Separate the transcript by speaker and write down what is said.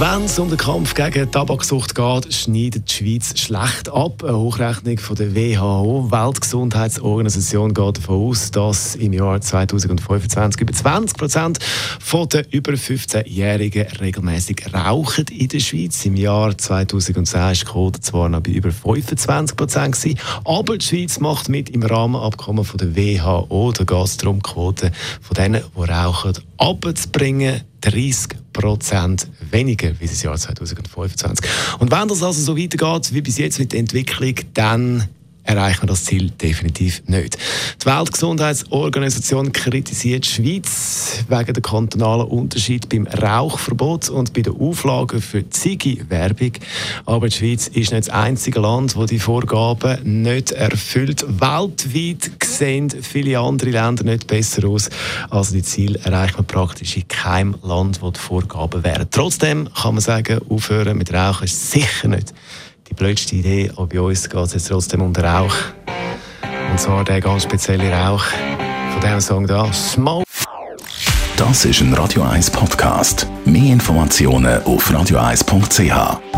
Speaker 1: Wenn es um den Kampf gegen Tabaksucht geht, schneidet die Schweiz schlecht ab. Eine Hochrechnung von der WHO, Weltgesundheitsorganisation, geht davon aus, dass im Jahr 2025 über 20 Prozent der über 15-Jährigen regelmäßig rauchen in der Schweiz. Im Jahr 2010 war die Quote zwar noch bei über 25 Prozent, aber die Schweiz macht mit im Rahmenabkommen von der WHO. Da geht es von denen, die rauchen, abzubringen. 30 Prozent weniger wie das Jahr 2025. Und wenn das also so weitergeht wie bis jetzt mit der Entwicklung, dann erreichen wir das Ziel definitiv nicht. Die Weltgesundheitsorganisation kritisiert die Schweiz wegen der kantonalen Unterschied beim Rauchverbot und bei den Auflagen für Ziege-Werbung. Aber die Schweiz ist nicht das einzige Land, das die Vorgaben nicht erfüllt. Weltweit sehen viele andere Länder nicht besser aus. Also die Ziele erreicht man praktisch in keinem Land, wo die Vorgaben wären. Trotzdem kann man sagen, aufhören mit Rauchen ist sicher nicht die blödste Idee, aber bei uns geht es jetzt trotzdem um den Rauch. Und zwar der ganz spezielle Rauch von diesem Song da, Smoke.
Speaker 2: Das ist ein Radio 1 Podcast. Mehr Informationen auf radio1.ch.